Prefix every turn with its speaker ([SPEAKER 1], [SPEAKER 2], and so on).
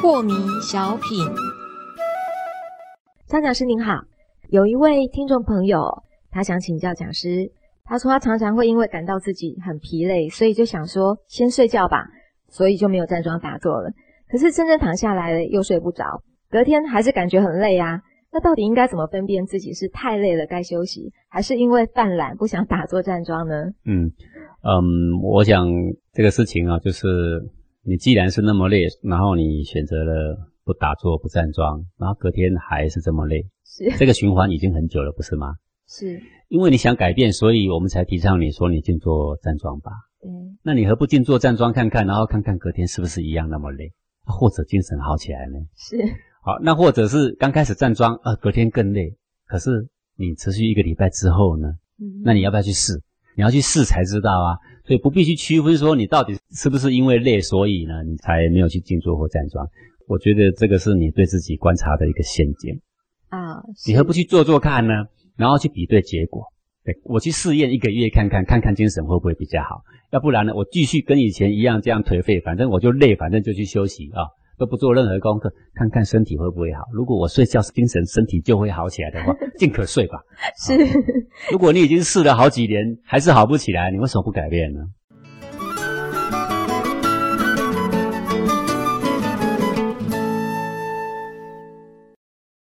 [SPEAKER 1] 破迷小品，张讲师您好，有一位听众朋友，他想请教讲师。他说他常常会因为感到自己很疲累，所以就想说先睡觉吧，所以就没有站桩打坐了。可是真正躺下来了又睡不着，隔天还是感觉很累啊。那到底应该怎么分辨自己是太累了该休息，还是因为犯懒不想打坐站桩呢？
[SPEAKER 2] 嗯嗯，我想这个事情啊，就是。你既然是那么累，然后你选择了不打坐、不站桩，然后隔天还是这么累，
[SPEAKER 1] 是
[SPEAKER 2] 这个循环已经很久了，不是吗？
[SPEAKER 1] 是，
[SPEAKER 2] 因为你想改变，所以我们才提倡你说你静坐站桩吧。
[SPEAKER 1] 嗯，
[SPEAKER 2] 那你何不静坐站桩看看，然后看看隔天是不是一样那么累，或者精神好起来呢？
[SPEAKER 1] 是，
[SPEAKER 2] 好，那或者是刚开始站桩，呃，隔天更累，可是你持续一个礼拜之后呢？嗯，那你要不要去试？你要去试才知道啊。所以不必去区分说你到底是不是因为累，所以呢你才没有去静坐或站桩。我觉得这个是你对自己观察的一个陷阱
[SPEAKER 1] 啊。
[SPEAKER 2] 你何不去做做看呢？然后去比对结果。对我去试验一个月看看，看看精神会不会比较好。要不然呢，我继续跟以前一样这样颓废，反正我就累，反正就去休息啊，都不做任何功课，看看身体会不会好。如果我睡觉精神身体就会好起来的话，尽可睡吧。
[SPEAKER 1] 是。
[SPEAKER 2] 如果你已经试了好几年还是好不起来，你为什么不改变呢？